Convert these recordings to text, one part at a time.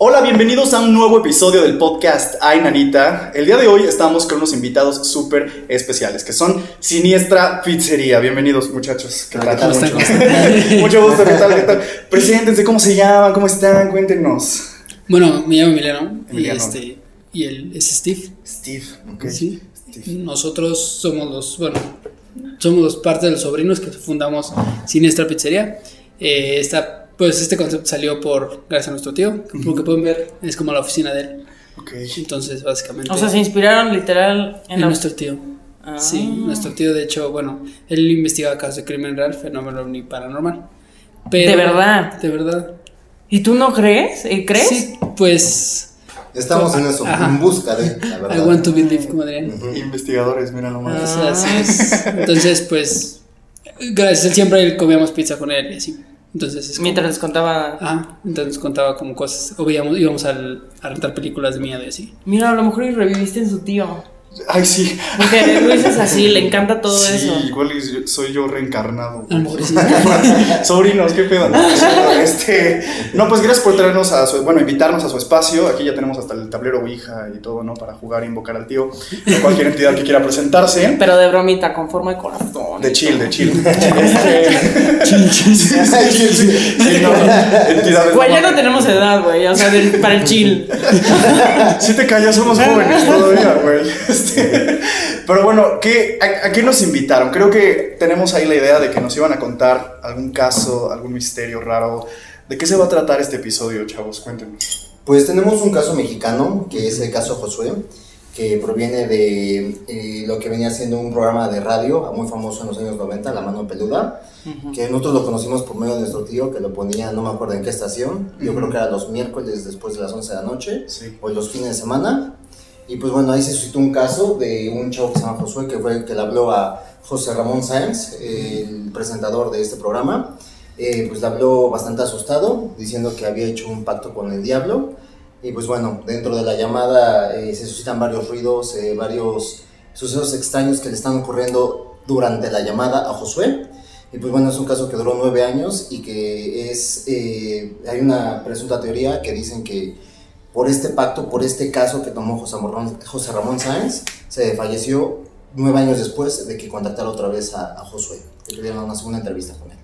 Hola, bienvenidos a un nuevo episodio del podcast Ay Nanita. El día de hoy estamos con unos invitados súper especiales que son Siniestra Pizzería. Bienvenidos, muchachos. ¿Qué tal? ¿Cómo? Mucho, mucho gusto, ¿qué tal? ¿Qué tal? Preséntense, ¿cómo se llaman? ¿Cómo están? Cuéntenos. Bueno, me llamo Emiliano, Emiliano. y este y él es Steve. Steve, ok. Sí. Steve. Nosotros somos los, bueno, somos los parte de los sobrinos que fundamos Siniestra Pizzería. Eh, esta, pues este concepto salió por gracias a nuestro tío. Como que pueden ver, es como la oficina de él. Ok. Entonces, básicamente, O sea, se inspiraron literal en en la... nuestro tío. Ah. Sí, nuestro tío, de hecho, bueno, él investigaba casos de crimen real, fenómeno ni paranormal. Pero, ¿De verdad? De verdad. ¿Y tú no crees? ¿Eh, ¿Crees? Sí, pues. Estamos en eso, Ajá. en busca de, la I verdad. want to believe, como dirían. Investigadores, mira nomás. O sea, así es. Entonces, pues, gracias, él siempre comíamos pizza con él y así. Entonces, es como- Mientras les contaba... Ajá, entonces contaba como cosas, o veíamos, íbamos al- a rentar películas de miedo y así. Mira, a lo mejor y reviviste en su tío. Ay, sí. Porque Luis es así, le encanta todo sí, eso. igual soy yo reencarnado. Sobrinos, qué pedo. Este, no, pues gracias por traernos a su, bueno, invitarnos a su espacio. Aquí ya tenemos hasta el tablero Ouija y todo, ¿no? Para jugar e invocar al tío. O cualquier entidad que quiera presentarse. Pero de bromita, con forma de corazón. De chill, de chill. Este, sí, sí, sí, sí, no, entidades. Güey, ya no tenemos edad, güey. O sea, del- para el chill. Si te callas, somos jóvenes todavía, güey. Este, pero bueno, ¿qué, a, a qué nos invitaron? Creo que tenemos ahí la idea de que nos iban a contar algún caso, algún misterio raro. ¿De qué se va a tratar este episodio, chavos? Cuéntenos. Pues tenemos un caso mexicano, que es el caso Josué, que proviene de eh, lo que venía siendo un programa de radio muy famoso en los años 90, La Mano Peluda, que nosotros lo conocimos por medio de nuestro tío, que lo ponía, no me acuerdo en qué estación, yo creo que era los miércoles después de las 11 de la noche, Sí. o los fines de semana. Y pues bueno, ahí se suscitó un caso de un chavo que se llama Josué, que fue el que le habló a José Ramón Sáenz, el presentador de este programa. Eh, pues le habló bastante asustado, diciendo que había hecho un pacto con el diablo. Y pues bueno, dentro de la llamada eh, se suscitan varios ruidos, eh, varios sucesos extraños que le están ocurriendo durante la llamada a Josué. Y pues bueno, es un caso que duró nueve años y que es, eh, hay una presunta teoría que dicen que por este pacto, por este caso que tomó José, Morrón- José Ramón Sáenz, se falleció nueve años después de que contactara otra vez a, a Josué, que tuvieron una segunda entrevista con él.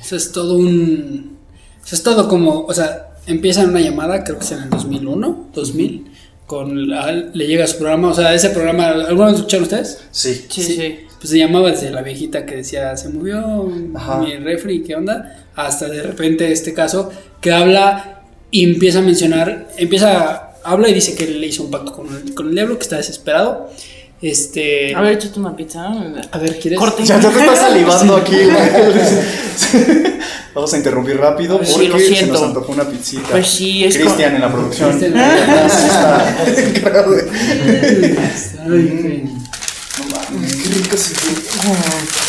Eso es todo un. Eso es todo como. O sea, empieza en una llamada, creo que es en el 2001, 2000. Con la- le llega a su programa, o sea, ese programa, ¿alguna vez lo escucharon ustedes? Sí. Sí, sí. Pues se llamaba desde la viejita que decía, se movió Ajá. mi refri, ¿qué onda? Hasta de repente este caso que habla y empieza a mencionar, empieza, habla y dice que le hizo un pacto con el, con el diablo, que está desesperado. Este. A ver, échate una pizza. a ver, ¿quieres? Corte. Ya, ya te estás salivando aquí. güey. Vamos a interrumpir rápido Pues porque sí, lo se siento. nos antojó una pizzita. Pues sí, es Cristian con- en la producción. Cristian.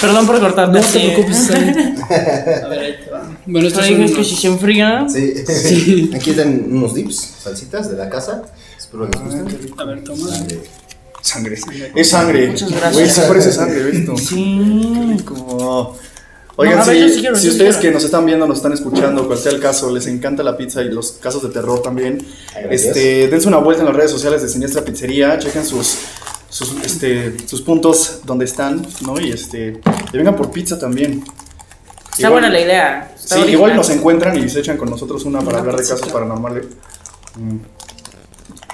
Perdón por cortarte. No te preocupes. A ver, ahí te va. Bueno, Pero son dices que si se enfría. Sí. Sí. Aquí están unos dips, salsitas de la casa. Espero les Ah, gusten. A ver, toma. Sangre. Es sangre. Muchas gracias. Güey, sí parece sangre, ¿visto? Sí. Como... Oigan, No, ver, si, quiero, si ustedes quiero. que nos están viendo, nos están escuchando, cual sea el caso, les encanta la pizza y los casos de terror también, Ay, este, dense una vuelta en las redes sociales de Siniestra Pizzería, chequen sus, sus, este, sus puntos donde están, ¿no? Y este, y vengan por pizza también. Está Igual- buena la idea. Está Sí, original. igual nos encuentran y se echan con nosotros una para Una hablar de casos paranormales. Mm.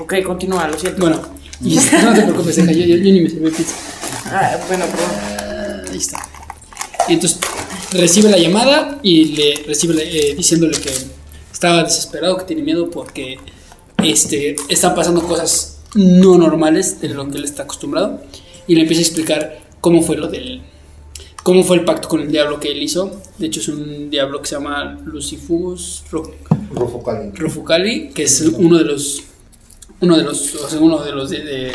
Ok, continúa, lo siento. Bueno, y no te preocupes, deja, yo, yo, yo ni me serví pizza. Ah, bueno, perdón. Ahí está. Y entonces recibe la llamada y le recibe eh, diciéndole que estaba desesperado, que tiene miedo porque este, están pasando cosas no normales de lo que él está acostumbrado. Y le empieza a explicar cómo fue lo del. Cómo fue el pacto con el diablo que él hizo. De hecho, es un diablo que se llama Lucifus Ro- Rufo Cali. Rufocali, que es uno de los uno de los o sea, uno de los de- de-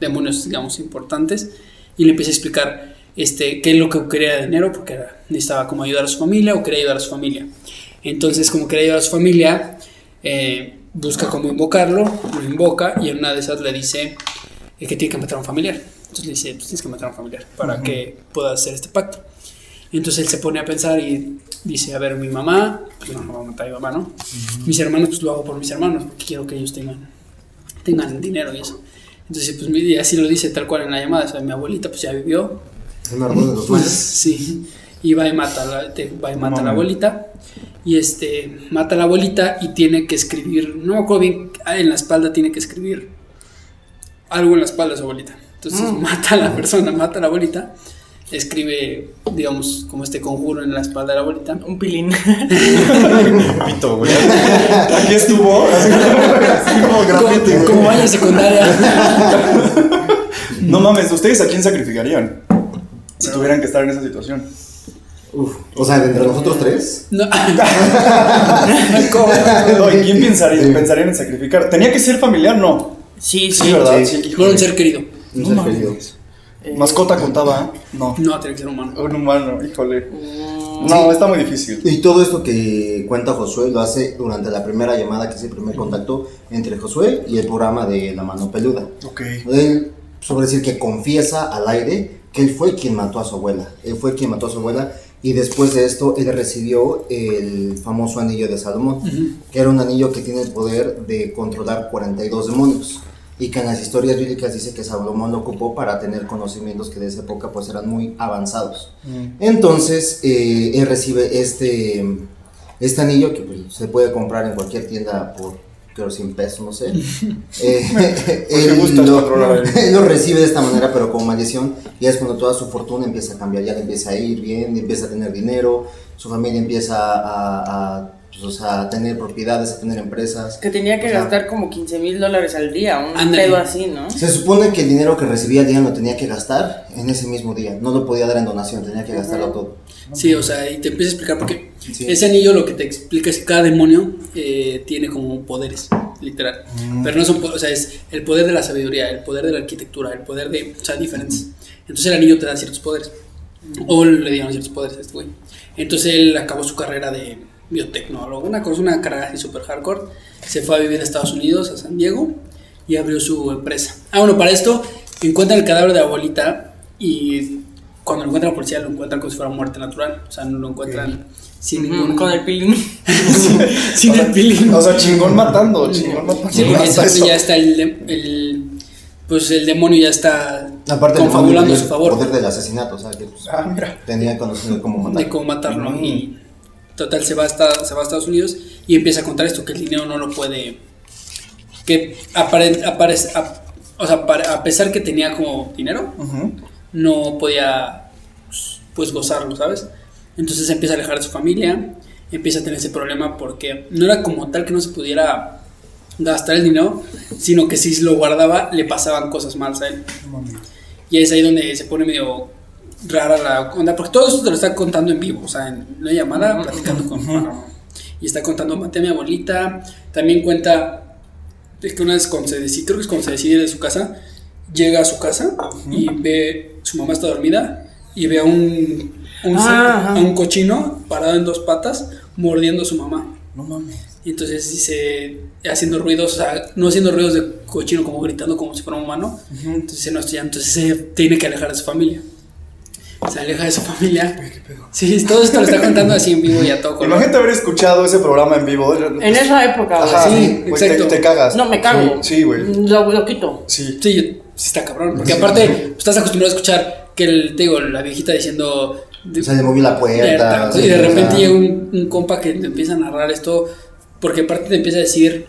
demonios digamos importantes y le empieza a explicar este qué es lo que quería de dinero porque era- necesitaba como ayudar a su familia o quería ayudar a su familia entonces como quería ayudar a su familia eh, busca cómo invocarlo lo invoca y en una de esas le dice que tiene que matar a un familiar entonces le dice pues tienes que matar a un familiar para que pueda hacer este pacto Y entonces él se pone a pensar y dice, a ver, mi mamá, pues no, no va a matar a mi mamá, ¿no? Mis hermanos, pues lo hago por mis hermanos, porque quiero que ellos tengan, tengan dinero y eso. Entonces, pues y así lo dice tal cual en la llamada, o sea, mi abuelita pues ya vivió, Un árbol de los pues sí, y va y mata, a la, te- va y mata a la abuelita, y este, mata a la abuelita y tiene que escribir, no me acuerdo bien, en la espalda tiene que escribir algo en la espalda de su abuelita. Entonces mata a la persona, mata a la abuelita, escribe, digamos, como este conjuro en la espalda de la abuelita. Un pilín. Pito, güey. Aquí estuvo. Así como, como vaya secundaria. No mames, ¿ustedes a quién sacrificarían? Si tuvieran que estar en esa situación. Uf, o sea, de entre nosotros tres. No. ¿Cómo? No, ¿y quién pensaría, pensarían en sacrificar? ¿Tenía que ser familiar? No. Sí, Sí, sí. ¿verdad? sí. Sí, un ser querido. Un No ser mames. querido. Eh, ¿Mascota contaba? No. No, tiene que ser humano. Un humano, híjole. mm, No, está muy difícil. Y todo esto que cuenta Josué lo hace durante la primera llamada, que es el primer contacto entre Josué y el programa de La Mano Peluda. Ok. Él, sobre decir que confiesa al aire que él fue quien mató a su abuela. Él fue quien mató a su abuela y después de esto él recibió el famoso anillo de Salomón, que era un anillo que tiene el poder de controlar 42 demonios. Y que en las historias bíblicas dice que Salomón lo ocupó para tener conocimientos que de esa época pues eran muy avanzados. Entonces eh, él recibe este, este anillo que pues, se puede comprar en cualquier tienda por creo 100 pesos, no sé. Eh, gusta lo, él lo recibe de esta manera, pero como maldición, y es cuando toda su fortuna empieza a cambiar, ya le empieza a ir bien, empieza a tener dinero, su familia empieza a, a, pues, o sea, a tener propiedades, a tener empresas. Que tenía que O sea, gastar como 15 mil dólares al día, un Ándale. pedo así, ¿no? Se supone que el dinero que recibía al día lo tenía que gastar en ese mismo día, no lo podía dar en donación, tenía que gastarlo todo. Sí, o sea, y te empieza a explicar porque Sí. ese anillo lo que te explica es que cada demonio eh, tiene como poderes, literal. Pero no son, o sea, es el poder de la sabiduría, el poder de la arquitectura, el poder de, o sea, diferentes. Entonces el anillo te da ciertos poderes. O le dieron ciertos poderes a este güey. Entonces él acabó su carrera de biotecnólogo, una cosa, una carrera así super hardcore. Se fue a vivir a Estados Unidos, a San Diego, y abrió su empresa. Ah, bueno, para esto encuentran el cadáver de la abuelita y cuando lo encuentra la policía lo encuentran como si fuera muerte natural. O sea, no lo encuentran sin Ujú, ningún... Con el pilín. sin el peeling. O sea, chingón matando, chingón matando. Sí, porque ya está el, el- Pues el demonio ya está Aparte, confabulando a su favor. poder del asesinato, o sea, que pues, Ah, mira. tenía cómo matar. de cómo matarlo. Mm. Y total, se va, hasta, se va a Estados Unidos y empieza a contar esto: que el dinero no lo puede. Que apare- aparece. a- o sea, para- a pesar que tenía como dinero, no podía pues gozarlo, ¿sabes? Entonces se empieza a alejar de su familia, empieza a tener ese problema porque no era como tal que no se pudiera gastar el dinero, sino que si lo guardaba le pasaban cosas malas a él. Y es ahí donde se pone medio rara la onda, porque todo eso te lo está contando en vivo, o sea, en una llamada platicando con Y está contando, maté a mi abuelita, también cuenta, es que una vez cuando se decide, creo que es cuando se decide de su casa, llega a su casa y ve, su mamá está dormida y ve a un, un, Ah, a un cochino parado en dos patas mordiendo a su mamá. No mames. Y entonces dice, haciendo ruidos, o sea, no haciendo ruidos de cochino, como gritando como si fuera un humano. Entonces, dice, no, esto ya- entonces se tiene que alejar de su familia. Se aleja de su familia. Sí, todo esto lo está contando así en vivo y a todo color. Imagínate haber escuchado ese programa en vivo. En esa época, güey. Ajá, Sí, sí, güey, te, exacto. te cagas. No, me cago. Sí, güey. Lo, lo quito. Sí. Sí, yo- sí está cabrón. Porque aparte, pues, estás acostumbrado a escuchar que el, te digo, la viejita diciendo. de- O sea, le movió la puerta. y de sí, repente llega un, un compa que te empieza a narrar esto. Porque aparte te empieza a decir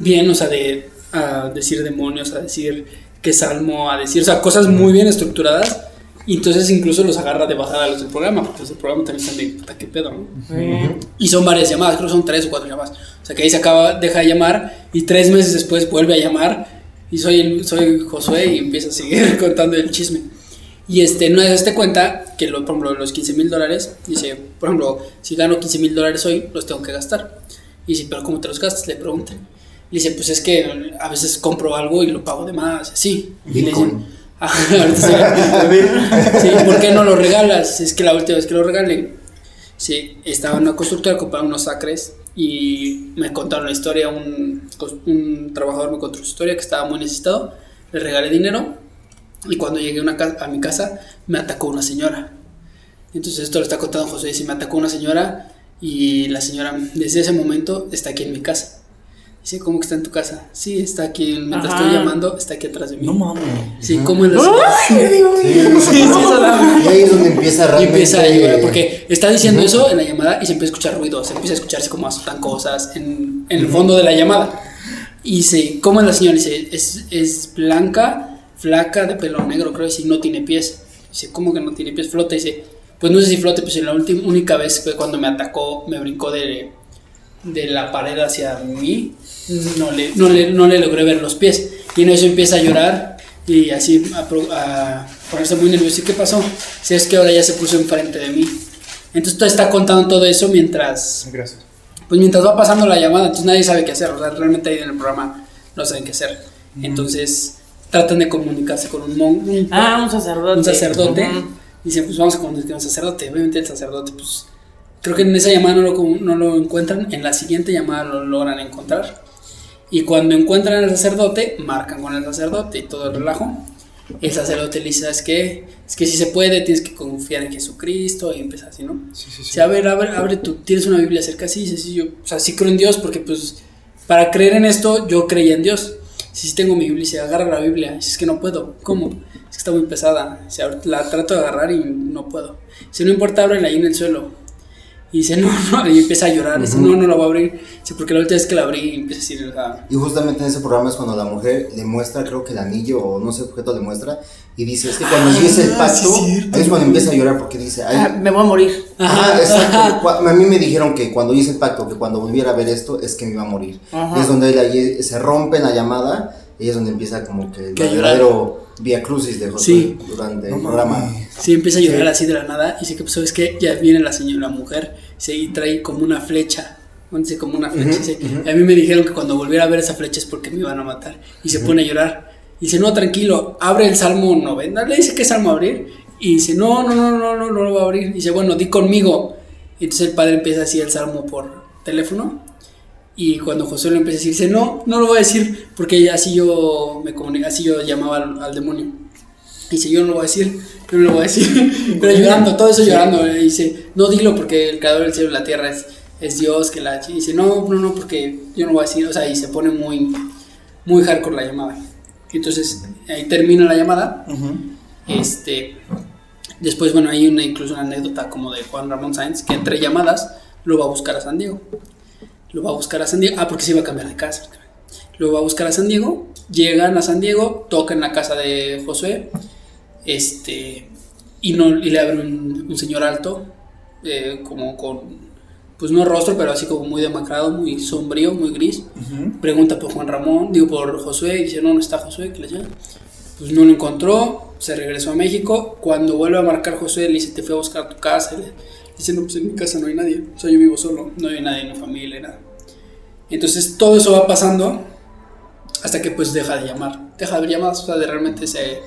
bien, o sea, de a decir demonios, a decir que salmo, a decir, o sea, cosas muy bien estructuradas. Y entonces incluso los agarra de bajada a los del programa, porque los del programa también están de puta, qué pedo, ¿no? Eh, Y son varias llamadas, creo que son tres o cuatro llamadas. O sea que ahí se acaba, deja de llamar y tres meses después vuelve a llamar y soy, el- soy Josué y empieza a seguir contando el chisme. Y este, no se cuenta que, lo, por ejemplo, los 15 mil dólares, dice, por ejemplo, si gano 15 mil dólares hoy, los tengo que gastar. Y dice, pero ¿cómo te los gastas? Le preguntan. Le dice, pues es que a veces compro algo y lo pago de más, así. Y le dicen, Bitcoin. "Ajá, ahorita sí". Sí, ¿por qué no lo regalas? Es que la última vez que lo regalé, sí, estaba en una constructora, compraron unos acres y me contaron la historia, un, un trabajador me contó su historia que estaba muy necesitado, le regalé dinero y cuando llegué a mi casa me atacó una señora. Entonces esto lo está contando José, dice, me atacó una señora y la señora desde ese momento está aquí en mi casa. Dice, ¿cómo que está en tu casa? Sí, está aquí, mientras Ajá. estoy llamando, está aquí atrás de mí. No mames. Sí, ¿cómo en la ¡Ay, Dios Sí, mío! Sí, sí, eso da- Y ahí es donde empieza Y realmente. empieza a llorar, porque está diciendo eso en la llamada y se empieza a escuchar ruidos, se empieza a escucharse como azotan cosas en, en el fondo de la llamada. Y dice, ¿cómo es la señora? Dice, es, es blanca, flaca, de pelo negro, creo que sí, no tiene pies. Dice, ¿cómo que no tiene pies? Flota, dice, pues no sé si flote, pues en la última, única vez fue cuando me atacó, me brincó de, de la pared hacia mí, no le, no, le, no le logré ver los pies. Y en eso empieza a llorar y así a, a ponerse muy nervioso. ¿Y qué pasó? Si es que ahora ya se puso enfrente de mí. Entonces todo está contando todo eso mientras, Gracias. pues mientras va pasando la llamada, entonces nadie sabe qué hacer. O sea, realmente ahí en el programa no saben qué hacer. Entonces tratan de comunicarse con un mon, un, Ah, un sacerdote. un sacerdote. Ujú. Dicen, pues vamos a comunicar con un sacerdote. Obviamente el sacerdote, pues creo que en esa llamada no lo, no lo encuentran. En la siguiente llamada lo logran encontrar. Y cuando encuentran al sacerdote, marcan con el sacerdote y todo el relajo. El sacerdote le dice, ¿sabes qué? Es que si se puede, tienes que confiar en Jesucristo y empieza así, ¿no? Sí, sí, sí. A ver, abre, abre tú, tienes una Biblia cerca, sí, dice, sí, yo, o sea, sí creo en Dios porque pues para creer en esto yo creía en Dios. Sí, sí tengo mi Biblia, dice, agarra la Biblia, dice, es que no puedo, ¿cómo? Es que está muy pesada, dice, ahorita la trato de agarrar y no puedo. Dice, no importa, ábrela ahí en el suelo. Y dice, no, no, y empieza a llorar, dice, no, no la voy a abrir, dice, porque la última vez que la abrí empieza a decir, ah, Y justamente en ese programa es cuando la mujer le muestra, creo que el anillo o no sé qué objeto le muestra. Y dice, es que cuando empieza el Ah, pacto, sí, cierto. ahí es cuando empieza a llorar porque dice, ay, Ah, me voy a morir. Ajá, exacto. ajá. A mí me dijeron que cuando hice el pacto, que cuando volviera a ver esto, es que me iba a morir. Ajá. Y es donde ahí se rompe en la llamada y es donde empieza como que el Que a llorar. verdadero vía crucis de Josué Sí. durante No el programa. Sí, empieza a llorar así de la nada y dice que pues sabes que ya viene la señora, la mujer, dice, y trae como una flecha, dice como una flecha, Ujú, dice, ujú. y a mí me dijeron que cuando volviera a ver esa flecha es porque me iban a matar y se pone a llorar. Y dice, no, tranquilo, abre el Salmo 90, le dice que Salmo abrir y dice, no, no, no, no, no, no lo va a abrir. Y dice, bueno, di conmigo. Y entonces el padre empieza así el Salmo por teléfono y cuando José lo empieza a decir, dice, no, no lo voy a decir porque así yo me comunicaba, así yo llamaba al, al demonio. Y dice, yo no lo voy a decir, yo no lo voy a decir. Pero llorando, todo eso llorando. Y dice, no dilo porque el creador del cielo y la tierra es, es Dios, que la... Y dice, no, no, no, porque yo no voy a decir. O sea, y se pone muy, muy hardcore la llamada. Entonces, ahí termina la llamada. Este, después, bueno, hay una, incluso una anécdota como de Juan Ramón Sáenz, que entre llamadas lo va a buscar a San Diego. Lo va a buscar a San Diego. Ah, porque se iba a cambiar de casa. Lo va a buscar a San Diego. Llegan a San Diego, tocan la casa de Josué. Este. Y, no, y le abre un, un señor alto. eh, como con. Pues no rostro, pero así como muy demacrado, muy sombrío, muy gris. Pregunta por Juan Ramón, digo por Josué. Y dice: No, no está Josué, que le llama. Pues no lo encontró. Se regresó a México. Cuando vuelve a marcar Josué, le dice: Te fui a buscar a tu casa. Y le dice: No, pues en mi casa no hay nadie. O sea, yo vivo solo. No hay nadie en mi familia, nada. Entonces todo eso va pasando hasta que pues deja de llamar. Deja de haber llamadas, o sea, de realmente se,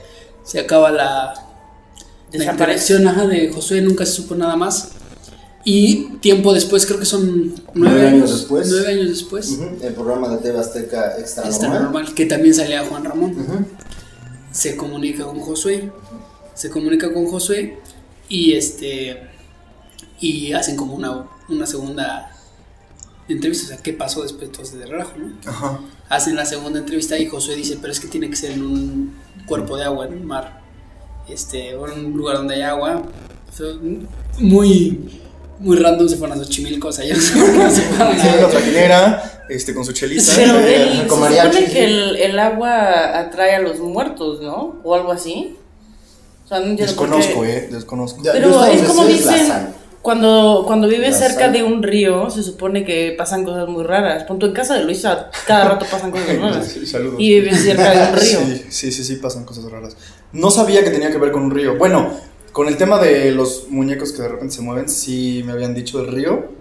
se acaba la, la Desaparece. interacción ajá, de Josué, nunca se supo nada más. Y tiempo después, creo que son nueve, Nueve años años, después. nueve años después, El programa de TV Azteca Extra, está Normal. normal, que también salía Juan Ramón. Se comunica con Josué, se comunica con Josué y este y hacen como una, una segunda entrevista, o sea, ¿qué pasó después entonces de relajo, no? Ajá. hacen la segunda entrevista y Josué dice, pero es que tiene que ser en un cuerpo de agua, en un mar, este, o en un lugar donde hay agua. Fue muy, muy random se fueron a Xochimilco, o sea, ya no se fueron a- la este, con su chelita. Pero eh, él, se con mariachi, supone que el, el agua atrae a los muertos, ¿no? O algo así. O sea, no. Desconozco, eh, desconozco. Pero hasta es como dicen. Cuando, cuando vives cerca sal. de un río, se supone que pasan cosas muy raras. Punto en casa de Luisa, cada rato pasan cosas raras. Sí, saludos. Y vives cerca de un río. Sí, sí, sí, sí, pasan cosas raras. No sabía que tenía que ver con un río. Bueno, con el tema de los muñecos que de repente se mueven, sí me habían dicho del río.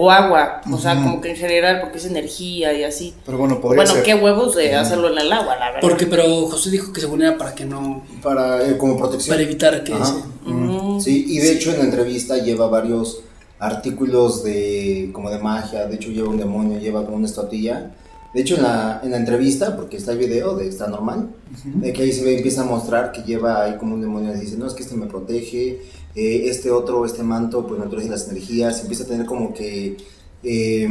O agua, o sea, como que en general, porque es energía y así. Pero bueno, podría Bueno, ser. qué huevos de hacerlo en el agua, la verdad. Porque, pero José dijo que se ponía para que no, Para, eh, como protección. para evitar que Ajá. se... Mm. Sí, y de hecho en la entrevista lleva varios artículos de como de magia, de hecho lleva un demonio, lleva como una estatuilla De hecho, en la, en la entrevista, porque está el video de Está Normal, de que ahí se ve, empieza a mostrar que lleva ahí como un demonio y dice, no, es que este me protege, eh, este otro, este manto, pues me protege las energías, empieza a tener como que, eh,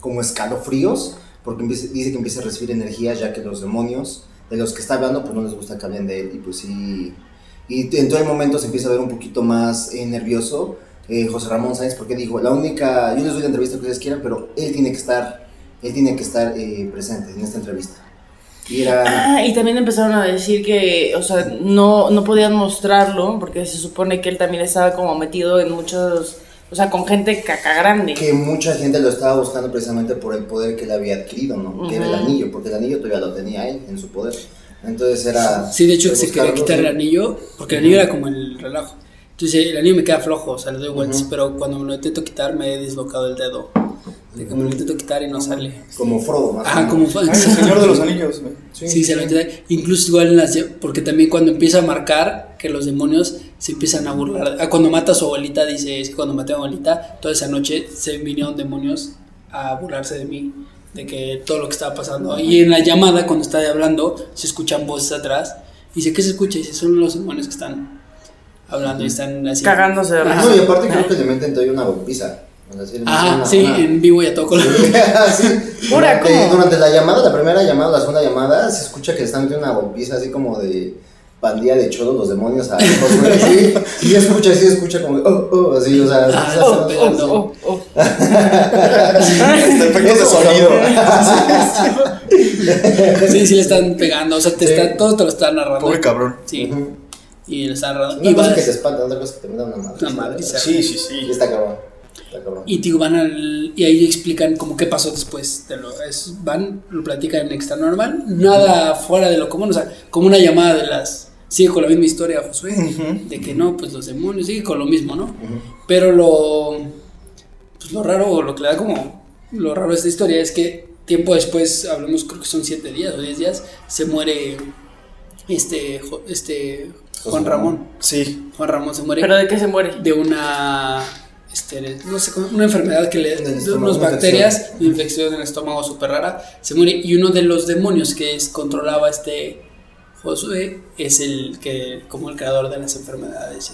como escalofríos, porque empieza- dice que empieza a recibir energías ya que los demonios de los que está hablando, pues no les gusta que hablen de él, y pues sí, y en todo el momento se empieza a ver un poquito más eh, nervioso eh, José Ramón Sáenz, porque dijo, la única, yo les doy la entrevista que ustedes quieran, pero él tiene que estar, él tiene que estar eh, presente en esta entrevista. Y era, Ah, y también empezaron a decir que, o sea, no, no podían mostrarlo porque se supone que él también estaba como metido en muchos, o sea, con gente caca grande. que mucha gente lo estaba buscando precisamente por el poder que él había adquirido, ¿no? Que era el anillo, porque el anillo todavía lo tenía él en su poder. Entonces era... Sí, de hecho se quería quitar el anillo, porque el anillo era como el relajo. Entonces el anillo me queda flojo, o sea, le doy vueltas, Ujú. pero cuando me lo intento quitar me he dislocado el dedo. De que me lo intento quitar y no sale. Como Frodo, más Ah, como. Ay, el Señor de los Anillos, güey. Sí, se lo intenta. Incluso igual en las. Porque también cuando empieza a marcar que los demonios se empiezan a burlar. Ah, cuando mata a su abuelita, dice: Es que cuando maté a mi abuelita, toda esa noche se vinieron demonios a burlarse de mí. De que todo lo que estaba pasando. Y en la llamada, cuando está hablando, se escuchan voces atrás. Y dice: ¿Qué se escucha? Y dice: Son los demonios que están hablando y están así. Cagándose de. No, y aparte creo que le meten todavía una golpiza. Sí Ah, una- sí, una- en vivo y a todo color. Sí. Pura, durante, ¿cómo? durante la llamada, la primera llamada, la segunda llamada, se escucha que están metiendo una golpiza así como de pandilla de cholos, los demonios a sí, y se escucha, sí, escucha como, oh, oh, así, o sea, Ah, sí, oh, sí, pegando. Oh, oh. Este efectos de Eso, sonido. sí, sí le están pegando. O sea, te Sí. está, todo te lo están narrando. Pobre cabrón. Sí. Y le están narrando. Una Y cosa vas- que te espanta, otra cosa que te manda una madre. Una madriza. Sí, sí, Y sí. está cabrón, está cabrón. Y digo, van al, y ahí explican como qué pasó después de lo es, van, lo platican en extra normal, nada fuera de lo común, o sea, como una llamada de las sigue con la misma historia Josué, de que no, pues los demonios sigue con lo mismo, ¿no? Pero lo pues lo raro o lo que le da como lo raro de esta historia es que tiempo después, hablamos creo que son siete días o diez días, se muere este este Juan Ramón, Sí. Juan Ramón se muere ¿Pero de qué se muere? de una este, no sé una enfermedad que le estómago, unas una bacterias una infección en el estómago súper rara se muere y uno de los demonios que es, controlaba este Josué es el que como el creador de las enfermedades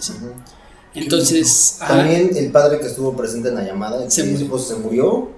entonces También el padre que estuvo presente en la llamada, el Se murió. pues, se murió.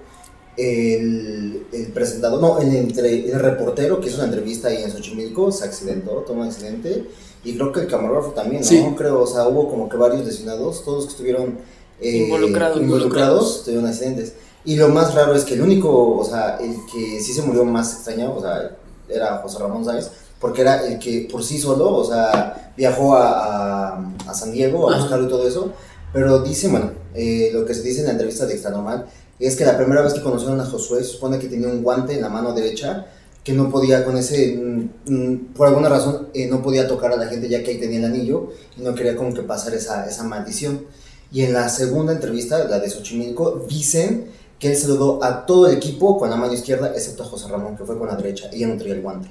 El, el presentador, no, el, entre, el reportero que hizo una entrevista ahí en Xochimilco se accidentó, tuvo un accidente. Y creo que el camarógrafo también, ¿no? Sí. Creo, o sea, hubo como que varios lesionados, todos que estuvieron eh, Involucrados. involucrados tuvieron accidentes. Y lo más raro es que el único, o sea, el que sí se murió más extraño, o sea, era José Ramón Sáenz, porque era el que por sí solo, o sea, viajó a, a, a San Diego a Ajá. buscarlo y todo eso. Pero dice, bueno, eh, lo que se dice en la entrevista de Extra Normal es que la primera vez que conocieron a Josué se supone que tenía un guante en la mano derecha que no podía con ese, mm, mm, por alguna razón, eh, no podía tocar a la gente ya que ahí tenía el anillo y no quería como que pasar esa, esa maldición. Y en la segunda entrevista, la de Xochimilco, dicen que él saludó a todo el equipo con la mano izquierda, excepto a José Ramón, que fue con la derecha, y ella no traía el guante.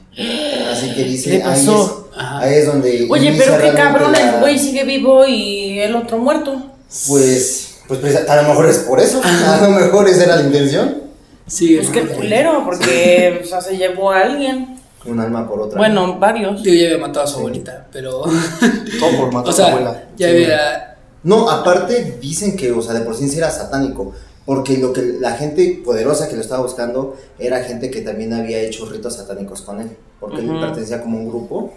Así que dice, ¿Qué le ahí es, pasó? Ahí es donde... Oye, pero qué cabrón, la- el güey sigue vivo y el otro muerto. Pues, pues presa- a lo mejor es por eso, a lo mejor esa era la intención. sí Pues qué culero, porque o sea, se llevó a alguien. Un alma por otra. Bueno, varios. Digo, ya había matado a su Sí. abuelita pero Todo por matar o a su sea abuela. ya Sí. había No, aparte dicen que, o sea, de por sí sí era satánico, porque lo que la gente poderosa que lo estaba buscando era gente que también había hecho ritos satánicos con él, porque él pertenecía como un grupo,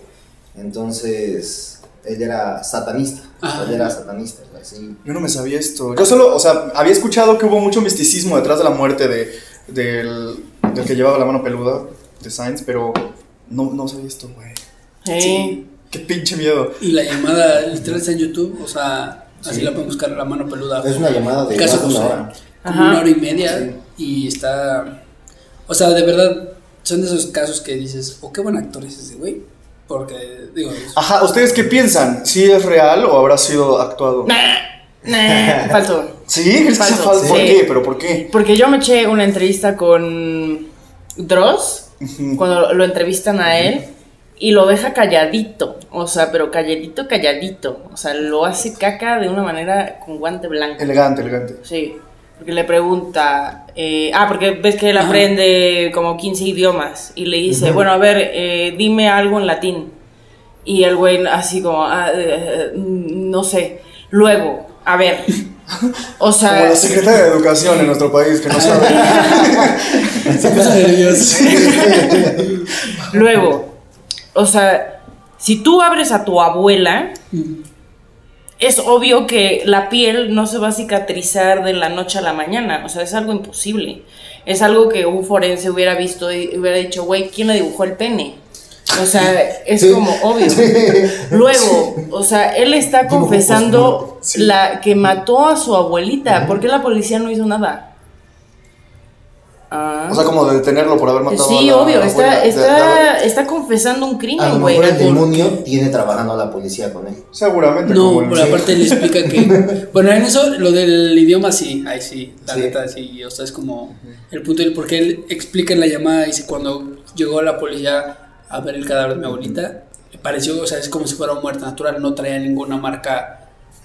entonces él era satanista, él era satanista, así. Yo no me sabía esto. Yo solo, o sea, había escuchado que hubo mucho misticismo detrás de la muerte de, del, del que llevaba la mano peluda, de Sainz, pero no, no sabía esto, güey. Sí. Qué pinche miedo. y la llamada literal está en YouTube o sea así Sí. la pueden buscar la mano peluda Es una llamada de El caso más de una José. hora. como una hora y media Sí. y está o sea de verdad son de esos casos que dices oh qué buen actor es ese güey porque digo es- Ajá, ¿ustedes qué piensan? ¿Sí es real o habrá sido actuado? Nah, nah, falso. ¿Sí? ¿Crees que sea Falso, falso? ¿Por sí. qué? ¿Pero por qué? Porque yo me eché una entrevista con Dross, cuando lo entrevistan a él, y lo deja calladito. O sea, pero calladito, calladito. O sea, lo hace caca de una manera con guante blanco. Elegante, elegante. Sí. Porque le pregunta, eh, ah, porque ves que él Ajá. aprende como 15 idiomas y le dice, bueno, a ver, eh, dime algo en latín. Y el güey así como, "Ah, eh, no sé. Luego, a ver. O Como sea, la secretaria de Educación en nuestro país, que no sabe. Se puso nervioso. luego, o sea, si tú abres a tu abuela, es obvio que la piel no se va a cicatrizar de la noche a la mañana. O sea, es algo imposible. Es algo que un forense hubiera visto y hubiera dicho, güey, ¿quién le dibujó el pene? O sea, es Sí. como obvio. Luego, o sea, él está confesando Sí. la que mató a su abuelita. ¿Por qué la policía no hizo nada? Ah. O sea, como de detenerlo por haber matado a Sí, la obvio, abuela. está, De- está, está confesando un A crimen, lo güey. mejor el demonio tiene trabajando a la policía con él. Seguramente. No, pero aparte le explica que. Bueno, en eso, lo del idioma sí, ahí sí, la Sí. neta sí. O sea, es como el punto del porque él explica en la llamada, dice, cuando llegó la policía a ver el cadáver de mi abuelita, me pareció, o sea, es como si fuera muerta natural, no traía ninguna marca.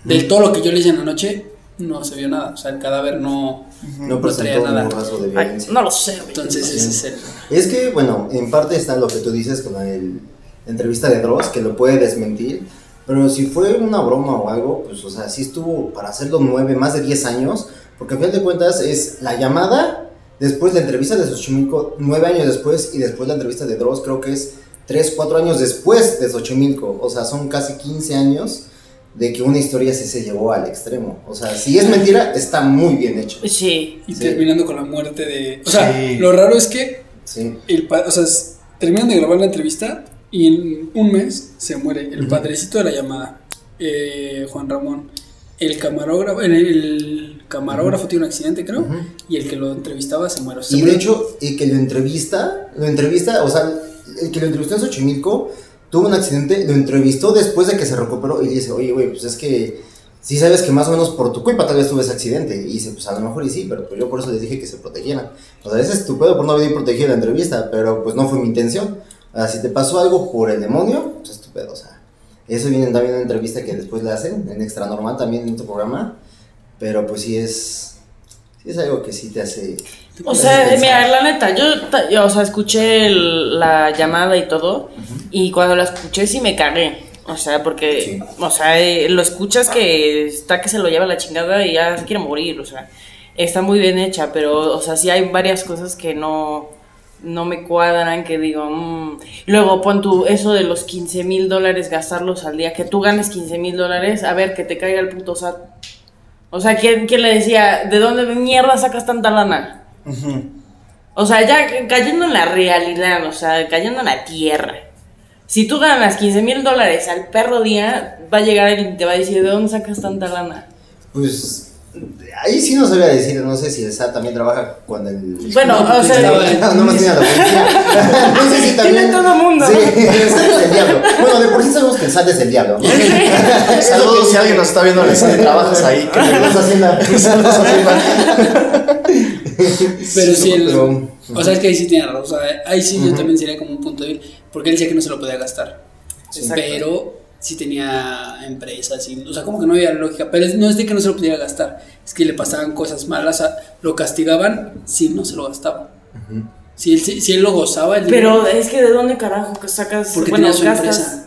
Del todo lo que yo le hice en la noche, no se vio nada. O sea, el cadáver no, No no traía presentó nada. un rasgo de Ay, violencia. no lo sé, güey. Entonces, ese es el. Es que, bueno, en parte está lo que tú dices con el- la entrevista de Dross, que lo puede desmentir, pero si fue una broma o algo, pues, o sea, sí estuvo para hacerlo nueve, más de 10 años, porque al final de cuentas es la llamada, después la entrevista de Xochimilco, nueve años después, y después la entrevista de Dross, creo que es tres, cuatro años después de Xochimilco, o sea, son casi 15 años de que una historia sí se llevó al extremo. O sea, si es mentira, está muy bien hecho. Sí. Y Sí. terminando con la muerte de. O sea, Sí. lo raro es que Sí. el pa- o sea, terminan de grabar la entrevista y en un mes se muere el padrecito de la llamada, eh, Juan Ramón. El camarógrafo, el, el camarógrafo tiene un accidente, creo, y el que lo entrevistaba se muere. Se Y de muere- hecho, el que lo entrevista, lo entrevista, o sea, el que lo entrevistó en Xochimilco tuvo un accidente, lo entrevistó después de que se recuperó y dice, oye, güey, pues es que sí sabes que más o menos por tu culpa tal vez tuve ese accidente. Y dice, pues a lo mejor y sí, pero pues yo por eso les dije que se protegieran. O sea, es estupendo por no haber protegido la entrevista, pero pues no fue mi intención. O sea, si te pasó algo por el demonio, pues estupendo, o sea. Eso viene también una entrevista que después le hacen, en Extra Normal también en tu programa. Pero pues sí es, sí es algo que sí te hace... O sea, pensar. mira, la neta, yo, yo, o sea, escuché el- la llamada y todo, y cuando la escuché sí me cagué. O sea, porque, Sí. o sea, eh, lo escuchas que está que se lo lleva la chingada y ya se quiere morir, o sea, está muy bien hecha, pero, o sea, sí hay varias cosas que no, no me cuadran, que digo, mm. luego pon tú eso de los 15 mil dólares, gastarlos al día, que tú ganes 15 mil dólares, a ver, que te caiga el puto SAT. O sea, ¿quién, quién le decía, ¿de dónde mierda sacas tanta lana? O sea, ya cayendo en la realidad, o sea, cayendo en la tierra. Si tú ganas 15 mil dólares al perro día, va a llegar él y te va a decir, ¿de dónde sacas tanta lana? Pues ahí sí no sabía decir, no sé si el SAT también trabaja con el... Bueno, No, o sea, estaba- No, no más tiene la policía. No sé si también... Tiene todo mundo. Sí, el SAT es el diablo. Bueno, de por sí sabemos que el SAT es el diablo. ¿no? Saludos si alguien nos está viendo, les trabajas ahí. que Saludos a Hacienda. Pero sí, el- pero- o sea, es que ahí sí tiene razón. O sea, ahí sí yo también sería como un punto débil, porque él decía que no se lo podía gastar. Exacto. Pero sí tenía empresas, y, o sea, como que no había lógica. Pero no es de que no se lo pudiera gastar, es que le pasaban cosas malas, o sea, lo castigaban si no se lo gastaba. si, él, si, si él lo gozaba, el Pero es que ¿de dónde carajo que sacas? porque bueno, tenía su gastas? empresa.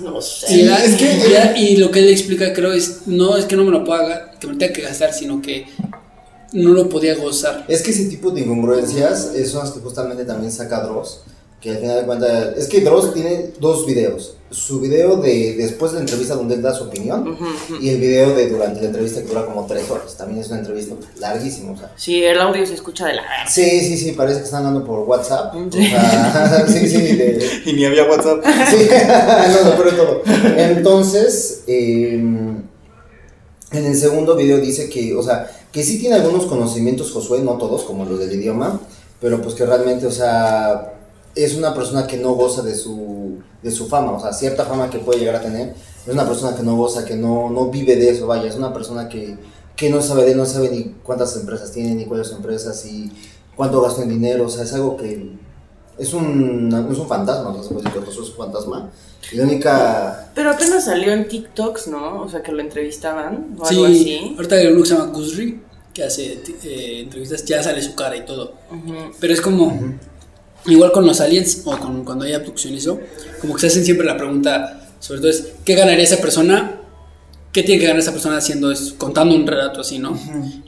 No sé. Y, era- es que- y era- y lo que él explica, creo, es no es que no me lo pueda que me lo tenga que gastar, sino que no lo podía gozar. Es que ese tipo de incongruencias son las que justamente también saca Dross. Que al final de cuentas. Es que Dross tiene dos videos: su video de después de la entrevista, donde él da su opinión, y el video de durante la entrevista que dura como tres horas. También es una entrevista larguísima. O sea. Sí, el audio se escucha de la. Sí, sí, sí, parece que están hablando por WhatsApp. O Sí. sea, sí, sí, de, Y ni había WhatsApp. Sí, no, no, pero todo. Entonces, eh, en el segundo video dice que, o sea, que sí tiene algunos conocimientos Josué, no todos, como los del idioma, pero pues que realmente, o sea, es una persona que no goza de su, de su fama, o sea, cierta fama que puede llegar a tener, es una persona que no goza, que no, no vive de eso, vaya, es una persona que, que no sabe de no sabe ni cuántas empresas tiene, ni cuáles empresas, y cuánto gastó en dinero, o sea, es algo que es un, es un fantasma, o sea, es un fantasma. Y la única. Pero apenas salió en TikToks, ¿no? O sea, que lo entrevistaban o Sí, algo así. ahorita hay uno que se llama Gusri, que hace eh, entrevistas, ya sale su cara y todo. Pero es como, igual con los aliens o con, cuando hay abducción y eso, como que se hacen siempre la pregunta, sobre todo es, ¿qué ganaría esa persona? ¿Qué tiene que ganar esa persona haciendo esto? Contando un relato así, ¿no?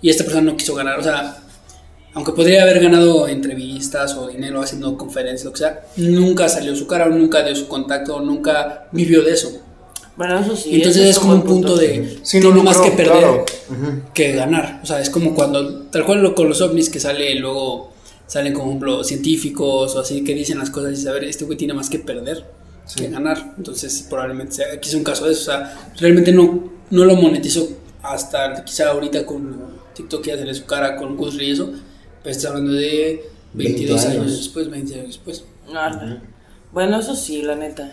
Y esta persona no quiso ganar, o sea, aunque podría haber ganado entrevistas o dinero haciendo conferencias, lo que sea, nunca salió su cara, nunca dio su contacto, nunca vivió de eso. Bueno, eso sí. Entonces es como un buen punto de Sí, tiene no, más claro, que perder claro. que ganar. O sea, es como cuando, tal cual lo- con los ovnis que sale luego salen como ejemplo científicos o así que dicen las cosas y saber este güey tiene más que perder que ganar. Entonces probablemente sea, aquí es un caso de eso. O sea, realmente no, no lo monetizó hasta quizá ahorita con TikTok ya sale su cara con Gusri y eso. Pero estás hablando de 22 20 años. años. después, 20 años después. Ah, Bueno, eso sí, la neta.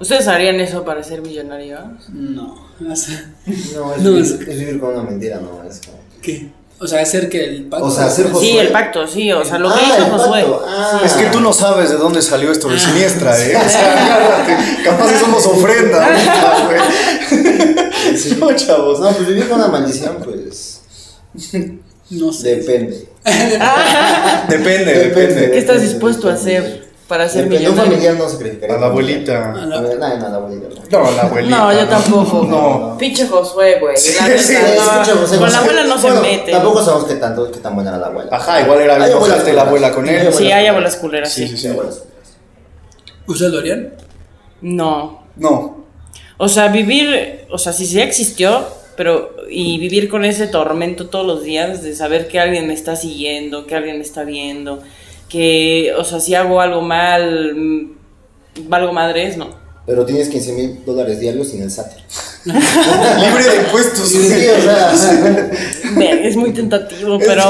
¿Ustedes harían eso para ser millonarios? No, o sea, No, es, No, vivir, es- es vivir con una mentira, no, es como... ¿qué? O sea, hacer que el pacto- O sea, hacer Josué. Sí, el pacto, sí, o sea, lo que Ah, hizo Josué. ah. Es que tú no sabes de dónde salió esto de siniestra, ¿eh? O sea, agárrate. Capaz que somos ofrenda. No, chavos. No, pues vivir con una maldición, pues... No sé. Depende. Depende, Depende. depende. ¿Qué estás dispuesto a hacer para ser un millonario? familiar no sacrificaría. A la abuelita. A la- No, no, no, a la abuelita. no. La abuelita. No, yo tampoco. No. Pinche Josué, güey. Sí, no. Con la abuela no Bueno, se mete. Tampoco sabemos qué tanto, qué tan buena era la abuela. Ajá, igual era bien la abuela con él. Sí, hay abuelas culeras, Sí, sí. sí, sí. ¿Ustedes lo harían? No. No. O sea, vivir, o sea, sí sí existió, pero y vivir con ese tormento todos los días de saber que alguien me está siguiendo, que alguien me está viendo, que, o sea, si hago algo mal, mm, valgo madres, no. Pero tienes 15 mil dólares diarios sin el SAT. Libre de impuestos. Sí, o sea. Ver, Es muy tentativo, pero,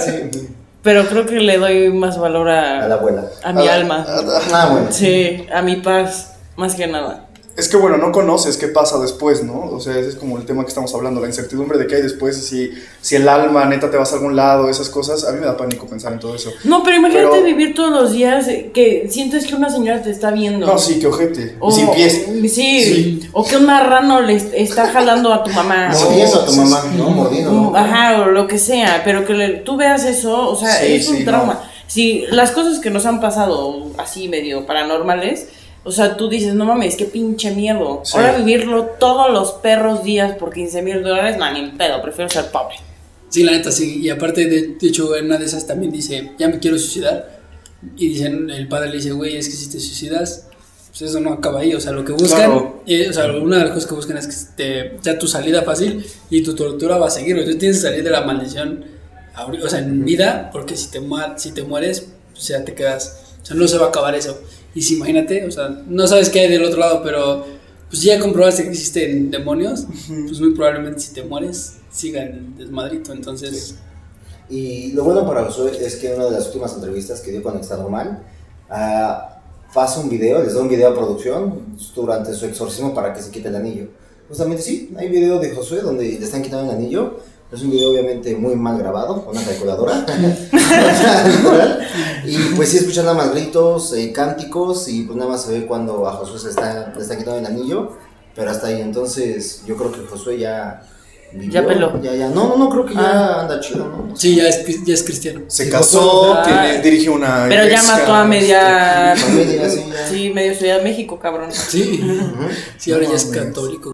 sí. pero creo que le doy más valor A la a, abuela. a mi A- alma. Ah, bueno. Sí, a mi paz, más que nada. Es que bueno, no conoces qué pasa después, ¿no? O sea, ese es como el tema que estamos hablando, la incertidumbre de qué hay después, si, si el alma neta te vas a algún lado, esas cosas. A mí me da pánico pensar en todo eso. No, pero imagínate Pero- vivir todos los días que sientes que una señora te está viendo. No, sí, qué ojete. O- Y sin pies. Sí, Sí. o que un marrano le est- está jalando a tu mamá. Mordiendo a tu mamá, sí. ¿no? Mordiendo. Mm, ¿no? Ajá, o lo que sea, pero que le- tú veas eso, o sea, Sí, es un sí, trauma. no. Si las cosas que nos han pasado así medio paranormales, o sea, tú dices, no mames, qué pinche miedo. Sí. Ahora vivirlo todos los perros días por 15 mil dólares, no, ni en pedo, prefiero ser pobre. Sí, la neta, sí. Y aparte, de, de hecho, en una de esas también dice, ya me quiero suicidar. Y dicen, el padre le dice, güey, es que si te suicidas, pues eso no acaba ahí. O sea, lo que buscan, Claro. eh, o sea, una de las cosas que buscan es que te, sea tu salida fácil y tu tortura va a seguir. Entonces tienes que salir de la maldición, o sea, en vida, porque si te, si te mueres, pues ya te quedas, o sea, no se va a acabar eso. Y si imagínate, o sea, no sabes qué hay del otro lado, pero pues ya comprobaste que existen demonios, pues muy probablemente si te mueres, siga el desmadrito. Entonces, Y lo bueno para Josué es que en una de las últimas entrevistas que dio con Extra Normal, ah, pasa un video, les da un video a producción durante su exorcismo para que se quite el anillo. Justamente sí, hay video de Josué donde le están quitando el anillo. Es un video obviamente muy mal grabado, con una calculadora. y pues sí escuchan nada más gritos, eh, cánticos y pues nada más se ve cuando a Josué se está, le está quitando el anillo. Pero hasta ahí, entonces yo creo que Josué ya... vivió, Ya peló. Ya, ya. No, no, no, creo que ya Ah. anda chido, ¿no? sí, ya es, ya es cristiano. Se casó, ah. tiene, dirige una. Pero ya mató a media... este, sí. Sí, medio Ciudad de México, cabrón. Sí, sí, ahora No ya es católico.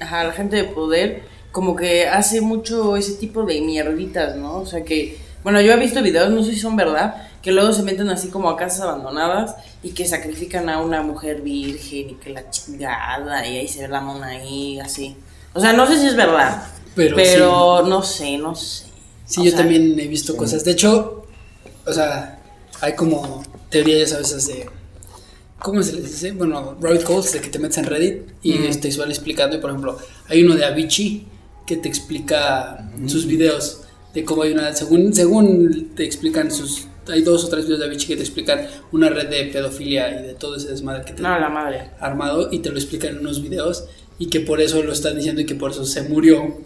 Ajá, la gente de poder como que hace mucho ese tipo de mierditas, ¿no? O sea que, bueno, yo he visto videos, no sé si son verdad, que luego se meten así como a casas abandonadas y que sacrifican a una mujer virgen y que la chingada y ahí se ve la mona ahí, así. O sea, no sé si es verdad, Pero pero, no sé, no sé. Sí, O yo sea, también he visto cosas. De hecho, o sea, hay como teorías, sabes, esas de. ¿Cómo se les dice? Bueno, rabbit holes de que te metes en Reddit y te suele explicando. Y por ejemplo, hay uno de Avicii que te explica sus videos. De cómo hay una. Según, según te explican sus. Hay dos o tres videos de Avicii que te explican una red de pedofilia y de todo ese desmadre que te No, la madre. armado y te lo explican en unos videos y que por eso lo están diciendo y que por eso se murió.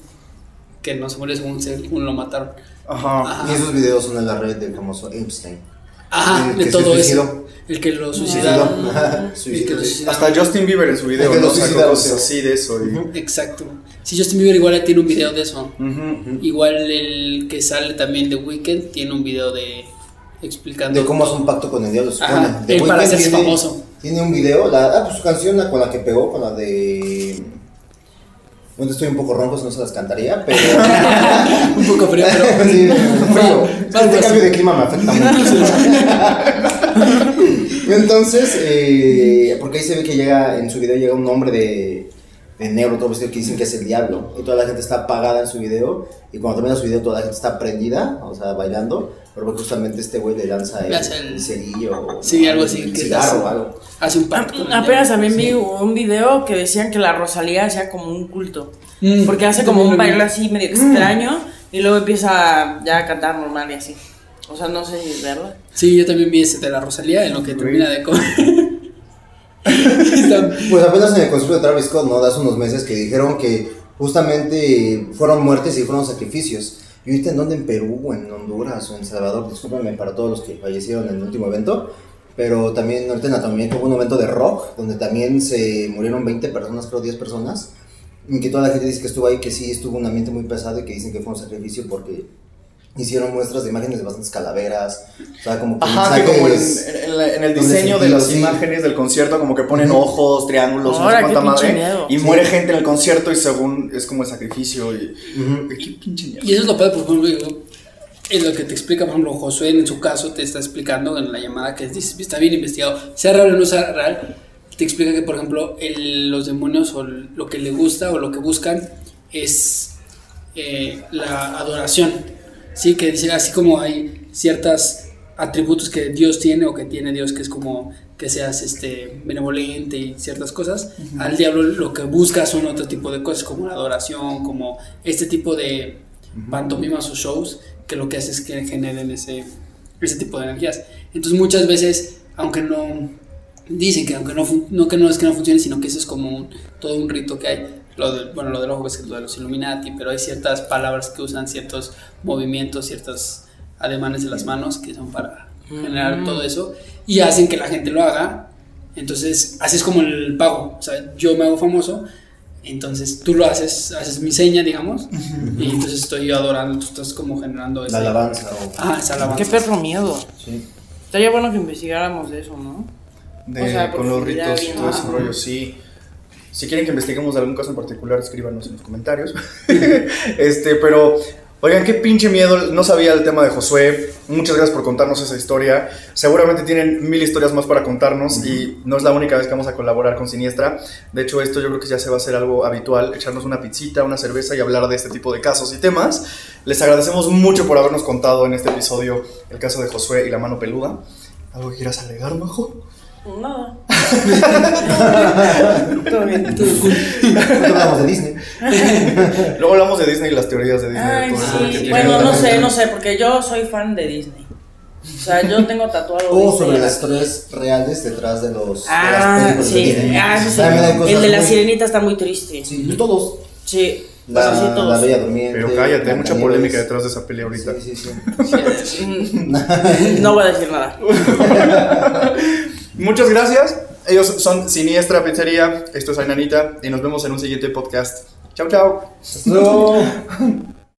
Que no se murió según, según lo mataron. Ajá. Ajá. Y esos videos son en la red del famoso Epstein. Ajá, de todo eso. El que lo Suicidó. suicidaron. Lo suicidaron. Hasta Justin Bieber en su video, El que ¿no? lo Sacó cosas sí. así de eso. y- Exacto. Si Justin Bieber igual tiene un video de eso. Igual el que sale también de Weekend tiene un video de explicando De cómo hace un pacto con el diablo. Ajá, para hacerse famoso. Tiene un video, la, ah, pues su canción la, con la que pegó, con la de... Bueno, estoy un poco ronco, no se las cantaría, pero... un poco frío, pero Sí, frío. Este cambio de clima me afecta mucho. Entonces, eh, porque ahí se ve que llega, en su video llega un hombre de, de negro, todo vestido, que dicen que es el diablo. Y toda la gente está apagada en su video. Y cuando termina su video, toda la gente está prendida, o sea, bailando. Pero justamente este güey le lanza el, cerillo. o Sí, algo así, El cigarro o algo. Hace un pacto. Apenas también vi un video que decían que la Rosalía hacía como un culto. Mm, Porque hace como un baile así medio extraño y luego empieza ya a cantar normal y así. O sea, no sé si es verdad. Sí, yo también vi ese de la Rosalía en lo que termina de comer. Pues apenas en el concierto de Travis Scott, ¿no? De hace unos meses que dijeron que justamente fueron muertes y fueron sacrificios. ¿Y ahorita en dónde? ¿En Perú o en Honduras o en Salvador? Discúlpenme para todos los que fallecieron en el último evento. Pero también ahorita en Anatomía hubo un evento de rock donde también se murieron 20 personas, creo 10 personas. Y que toda la gente dice que estuvo ahí, que sí estuvo un ambiente muy pesado y que dicen que fue un sacrificio porque hicieron muestras de imágenes de bastantes calaveras. O sea, como que Ajá, que como en, en la- en el diseño de las sí. imágenes del concierto, como que ponen ojos, triángulos, no sé cuánta madre. miedo. Y Sí. muere gente en el concierto y según es como el sacrificio. Y, Ujú. Qué pinche mierda. Y eso es lo por ejemplo, es lo que te explica, por ejemplo, Josué en su caso te está explicando en la llamada que está bien investigado, sea real o no sea real, te explica que, por ejemplo, el- los demonios o lo que le gusta o lo que buscan es eh, la adoración, ¿sí? Que dice, así como hay ciertos atributos que Dios tiene o que tiene Dios, que es como que seas este, benevolente y ciertas cosas, al diablo lo que busca son otro tipo de cosas, como la adoración, como este tipo de pantomimas o shows, que lo que hace es que generen ese, ese tipo de energías. Entonces muchas veces, aunque no dicen que aunque no, no que no es que no funcione, sino que eso es como un- todo un rito que hay. Lo de, bueno, lo del ojo es lo de los Illuminati, pero hay ciertas palabras que usan, ciertos movimientos, ciertos ademanes de las manos que son para generar todo eso y hacen que la gente lo haga. Entonces, así es como el pago. O sea, yo me hago famoso, entonces tú lo haces, haces mi seña, digamos, y entonces estoy yo adorando, tú estás como generando La alabanza. o- Ah, esa alabanza. Qué perro miedo. Sí. Estaría bueno que investigáramos de eso, ¿no? De- O sea, con los ritos y todo ese rollo, sí. Si quieren que investiguemos de algún caso en particular, escríbanos en los comentarios. este, pero, oigan, qué pinche miedo. No sabía el tema de Josué. Muchas gracias por contarnos esa historia. Seguramente tienen mil historias más para contarnos y no es la única vez que vamos a colaborar con Siniestra. De hecho, esto yo creo que ya se va a hacer algo habitual, echarnos una pizzita, una cerveza y hablar de este tipo de casos y temas. Les agradecemos mucho por habernos contado en este episodio el caso de Josué y la mano peluda. ¿Algo que quieras agregar, Majo? Nada. Todo bien. Hablamos de Disney. Luego hablamos de Disney y las teorías de Disney. Ay, todo sí. Bueno, no sé, no sé, porque yo soy fan de Disney. O sea, yo tengo tatuado O Disney. sobre las historias reales detrás de los de Ah, las películas de sí. Ah, eso sí. También hay cosas El de la muy- sirenita está muy triste. Sí, todos. Sí. La, pues así la todos. Bella Durmiente. Pero cállate, hay mucha polémica detrás de esa pelea ahorita. Sí, sí, sí. No voy a decir nada. Muchas gracias. Ellos son Siniestra Pizzería. Esto es Ainanita y nos vemos en un siguiente podcast. Chao, chao.